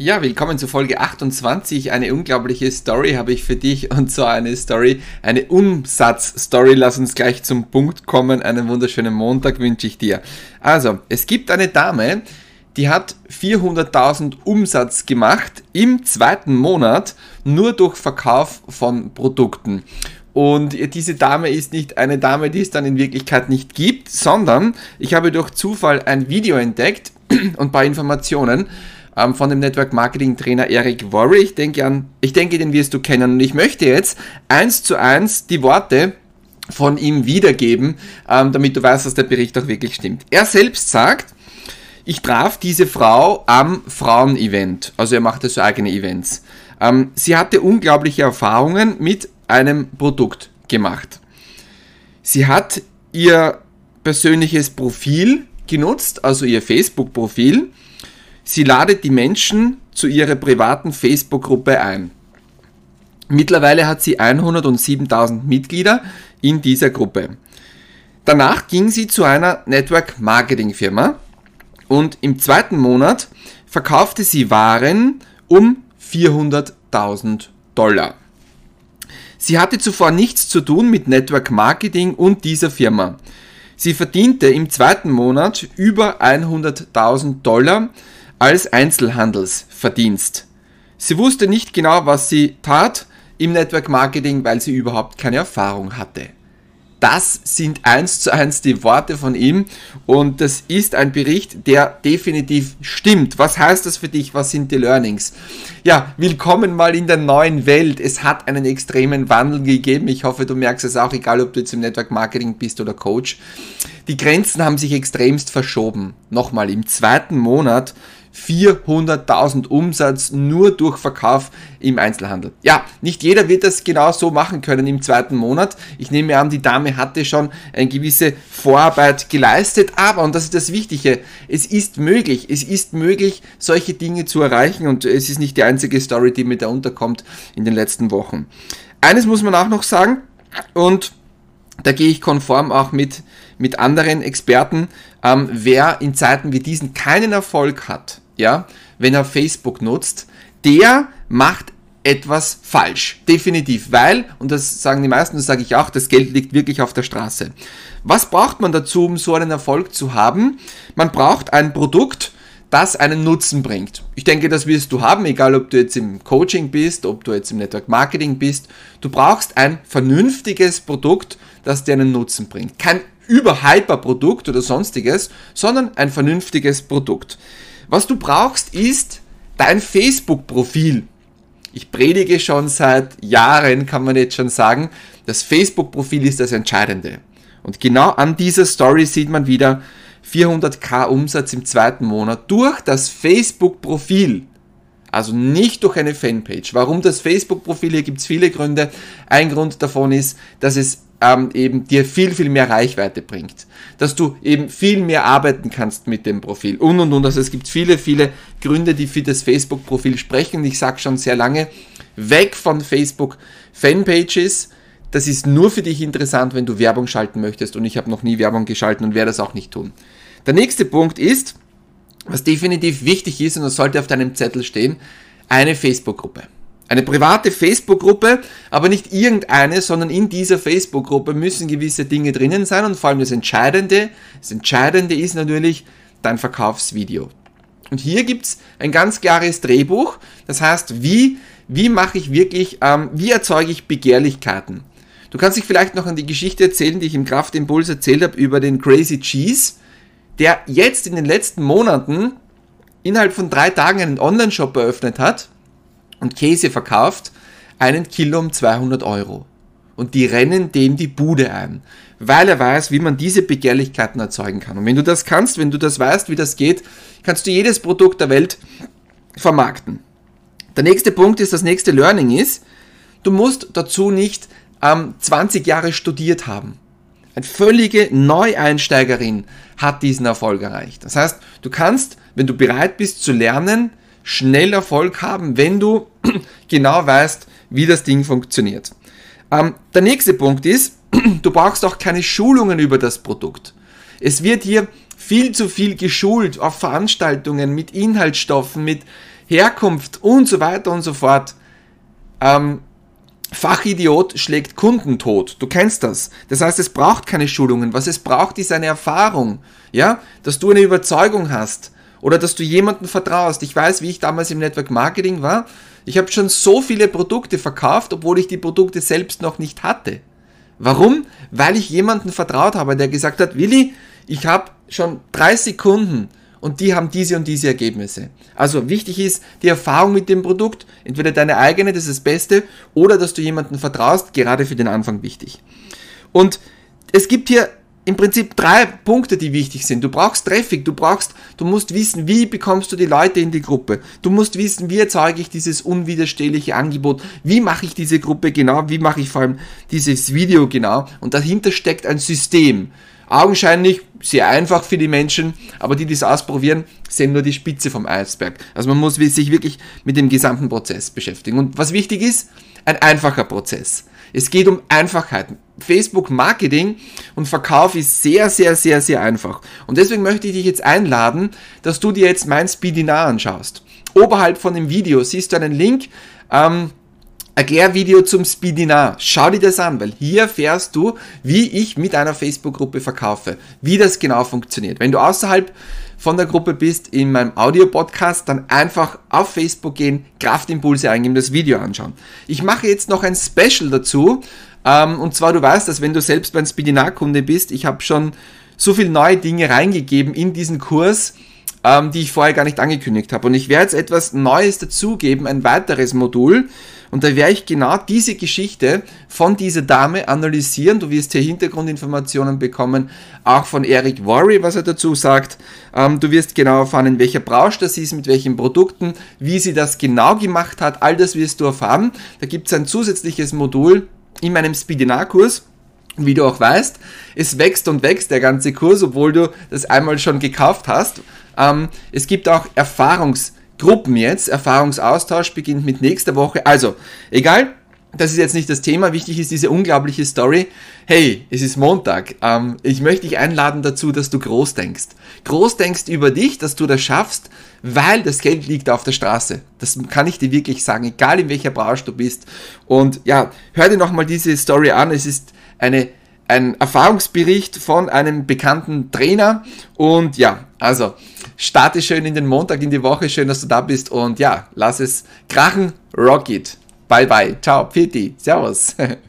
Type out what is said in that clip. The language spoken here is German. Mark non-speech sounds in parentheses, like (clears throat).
Ja, willkommen zu Folge 28. Eine unglaubliche Story habe ich für dich und zwar eine Story, eine Umsatzstory. Lass uns gleich zum Punkt kommen. Einen wunderschönen Montag wünsche ich dir. Also, es gibt eine Dame, die hat 400.000 Umsatz gemacht im zweiten Monat nur durch Verkauf von Produkten. Und diese Dame ist nicht eine Dame, die es dann in Wirklichkeit nicht gibt, sondern ich habe durch Zufall ein Video entdeckt und ein paar Informationen ähm, von dem Network Marketing Trainer Eric Worry. Ich denke an, ich denke, den wirst du kennen. Und ich möchte jetzt eins zu eins die Worte von ihm wiedergeben, ähm, damit du weißt, dass der Bericht auch wirklich stimmt. Er selbst sagt, ich traf diese Frau am Frauen-Event. Also er machte so eigene Events. Ähm, sie hatte unglaubliche Erfahrungen mit einem Produkt gemacht. Sie hat ihr persönliches Profil genutzt, also ihr Facebook-Profil, Sie ladet die Menschen zu ihrer privaten Facebook-Gruppe ein. Mittlerweile hat sie 107.000 Mitglieder in dieser Gruppe. Danach ging sie zu einer Network Marketing Firma und im zweiten Monat verkaufte sie Waren um 400.000 Dollar. Sie hatte zuvor nichts zu tun mit Network Marketing und dieser Firma. Sie verdiente im zweiten Monat über 100.000 Dollar als Einzelhandelsverdienst. Sie wusste nicht genau, was sie tat im Network Marketing, weil sie überhaupt keine Erfahrung hatte. Das sind eins zu eins die Worte von ihm und das ist ein Bericht, der definitiv stimmt. Was heißt das für dich? Was sind die Learnings? Ja, willkommen mal in der neuen Welt. Es hat einen extremen Wandel gegeben. Ich hoffe, du merkst es auch, egal ob du jetzt im Network Marketing bist oder Coach. Die Grenzen haben sich extremst verschoben. Nochmal, im zweiten Monat 400.000 Umsatz nur durch Verkauf im Einzelhandel. Ja, nicht jeder wird das genau so machen können im zweiten Monat. Ich nehme an, die Dame hatte schon eine gewisse Vorarbeit geleistet, aber, und das ist das Wichtige, es ist möglich, es ist möglich, solche Dinge zu erreichen und es ist nicht die einzige Story, die mir da unterkommt in den letzten Wochen. Eines muss man auch noch sagen und da gehe ich konform auch mit, mit anderen Experten, ähm, wer in Zeiten wie diesen keinen Erfolg hat, ja, wenn er Facebook nutzt, der macht etwas falsch. Definitiv, weil, und das sagen die meisten, das sage ich auch, das Geld liegt wirklich auf der Straße. Was braucht man dazu, um so einen Erfolg zu haben? Man braucht ein Produkt, das einen Nutzen bringt. Ich denke, das wirst du haben, egal ob du jetzt im Coaching bist, ob du jetzt im Network Marketing bist. Du brauchst ein vernünftiges Produkt, das dir einen Nutzen bringt. Kein Überhyper-Produkt oder sonstiges, sondern ein vernünftiges Produkt. Was du brauchst, ist dein Facebook-Profil. Ich predige schon seit Jahren, kann man jetzt schon sagen, das Facebook-Profil ist das Entscheidende. Und genau an dieser Story sieht man wieder 400k Umsatz im zweiten Monat durch das Facebook-Profil. Also nicht durch eine Fanpage. Warum das Facebook-Profil? Hier gibt es viele Gründe. Ein Grund davon ist, dass es ähm, eben dir viel, viel mehr Reichweite bringt. Dass du eben viel mehr arbeiten kannst mit dem Profil und und und. Also es gibt viele, viele Gründe, die für das Facebook-Profil sprechen. Ich sage schon sehr lange, weg von Facebook-Fanpages. Das ist nur für dich interessant, wenn du Werbung schalten möchtest und ich habe noch nie Werbung geschalten und werde das auch nicht tun. Der nächste Punkt ist, was definitiv wichtig ist und das sollte auf deinem Zettel stehen, eine Facebook-Gruppe. Eine private Facebook-Gruppe, aber nicht irgendeine, sondern in dieser Facebook-Gruppe müssen gewisse Dinge drinnen sein und vor allem das Entscheidende, das Entscheidende ist natürlich dein Verkaufsvideo. Und hier gibt's ein ganz klares Drehbuch, das heißt, wie, wie mache ich wirklich, ähm, wie erzeuge ich Begehrlichkeiten? Du kannst dich vielleicht noch an die Geschichte erzählen, die ich im Kraftimpuls erzählt habe über den Crazy Cheese, der jetzt in den letzten Monaten innerhalb von drei Tagen einen Online-Shop eröffnet hat und Käse verkauft, einen Kilo um 200 Euro. Und die rennen dem die Bude ein, weil er weiß, wie man diese Begehrlichkeiten erzeugen kann. Und wenn du das kannst, wenn du das weißt, wie das geht, kannst du jedes Produkt der Welt vermarkten. Der nächste Punkt ist, das nächste Learning ist, du musst dazu nicht ähm, 20 Jahre studiert haben. Eine völlige Neueinsteigerin hat diesen Erfolg erreicht. Das heißt, du kannst, wenn du bereit bist zu lernen, schnell Erfolg haben, wenn du (clears throat) genau weißt, wie das Ding funktioniert. Ähm, der nächste Punkt ist, (clears throat) du brauchst auch keine Schulungen über das Produkt. Es wird hier viel zu viel geschult auf Veranstaltungen mit Inhaltsstoffen, mit Herkunft und so weiter und so fort. Ähm, Fachidiot schlägt Kundentod. Du kennst das. Das heißt, es braucht keine Schulungen. Was es braucht, ist eine Erfahrung. Ja, dass du eine Überzeugung hast oder dass du jemandem vertraust. Ich weiß, wie ich damals im Network Marketing war. Ich habe schon so viele Produkte verkauft, obwohl ich die Produkte selbst noch nicht hatte. Warum? Weil ich jemandem vertraut habe, der gesagt hat, Willi, ich habe schon 30 Kunden und die haben diese und diese Ergebnisse. Also wichtig ist die Erfahrung mit dem Produkt, entweder deine eigene, das ist das Beste, oder dass du jemandem vertraust, gerade für den Anfang wichtig. Und es gibt hier im Prinzip drei Punkte, die wichtig sind. Du brauchst Traffic, du brauchst, du musst wissen, wie bekommst du die Leute in die Gruppe. Du musst wissen, wie erzeuge ich dieses unwiderstehliche Angebot, wie mache ich diese Gruppe genau, wie mache ich vor allem dieses Video genau. Und dahinter steckt ein System. Augenscheinlich sehr einfach für die Menschen, aber die, die es ausprobieren, sehen nur die Spitze vom Eisberg. Also man muss sich wirklich mit dem gesamten Prozess beschäftigen. Und was wichtig ist, ein einfacher Prozess. Es geht um Einfachheit. Facebook Marketing und Verkauf ist sehr, sehr, sehr, sehr einfach. Und deswegen möchte ich dich jetzt einladen, dass du dir jetzt mein Speedinar anschaust. Oberhalb von dem Video siehst du einen Link, ähm, Erklärvideo zum Speedinar. Schau dir das an, weil hier erfährst du, wie ich mit einer Facebook-Gruppe verkaufe, wie das genau funktioniert. Wenn du außerhalb von der Gruppe bist, in meinem Audio-Podcast, dann einfach auf Facebook gehen, Kraftimpulse eingeben, das Video anschauen. Ich mache jetzt noch ein Special dazu, ähm, und zwar, du weißt, dass wenn du selbst mein Speedinar-Kunde bist, ich habe schon so viele neue Dinge reingegeben in diesen Kurs, ähm, die ich vorher gar nicht angekündigt habe. Und ich werde jetzt etwas Neues dazugeben, ein weiteres Modul, und da werde ich genau diese Geschichte von dieser Dame analysieren. Du wirst hier Hintergrundinformationen bekommen, auch von Eric Worry, was er dazu sagt. Ähm, du wirst genau erfahren, in welcher Branche das ist, mit welchen Produkten, wie sie das genau gemacht hat. All das wirst du erfahren. Da gibt es ein zusätzliches Modul in meinem Speedinar-Kurs. Wie du auch weißt, es wächst und wächst der ganze Kurs, obwohl du das einmal schon gekauft hast. Ähm, es gibt auch Erfahrungs- Gruppen jetzt. Erfahrungsaustausch beginnt mit nächster Woche. Also, egal, das ist jetzt nicht das Thema. Wichtig ist diese unglaubliche Story. Hey, es ist Montag. Ähm, ich möchte dich einladen dazu, dass du groß denkst. Groß denkst über dich, dass du das schaffst, weil das Geld liegt auf der Straße. Das kann ich dir wirklich sagen, egal in welcher Branche du bist. Und ja, hör dir nochmal diese Story an. Es ist eine ein Erfahrungsbericht von einem bekannten Trainer. Und ja, also starte schön in den Montag, in die Woche. Schön, dass du da bist. Und ja, lass es krachen. Rock it. Bye bye. Ciao. Piti. Servus. (laughs)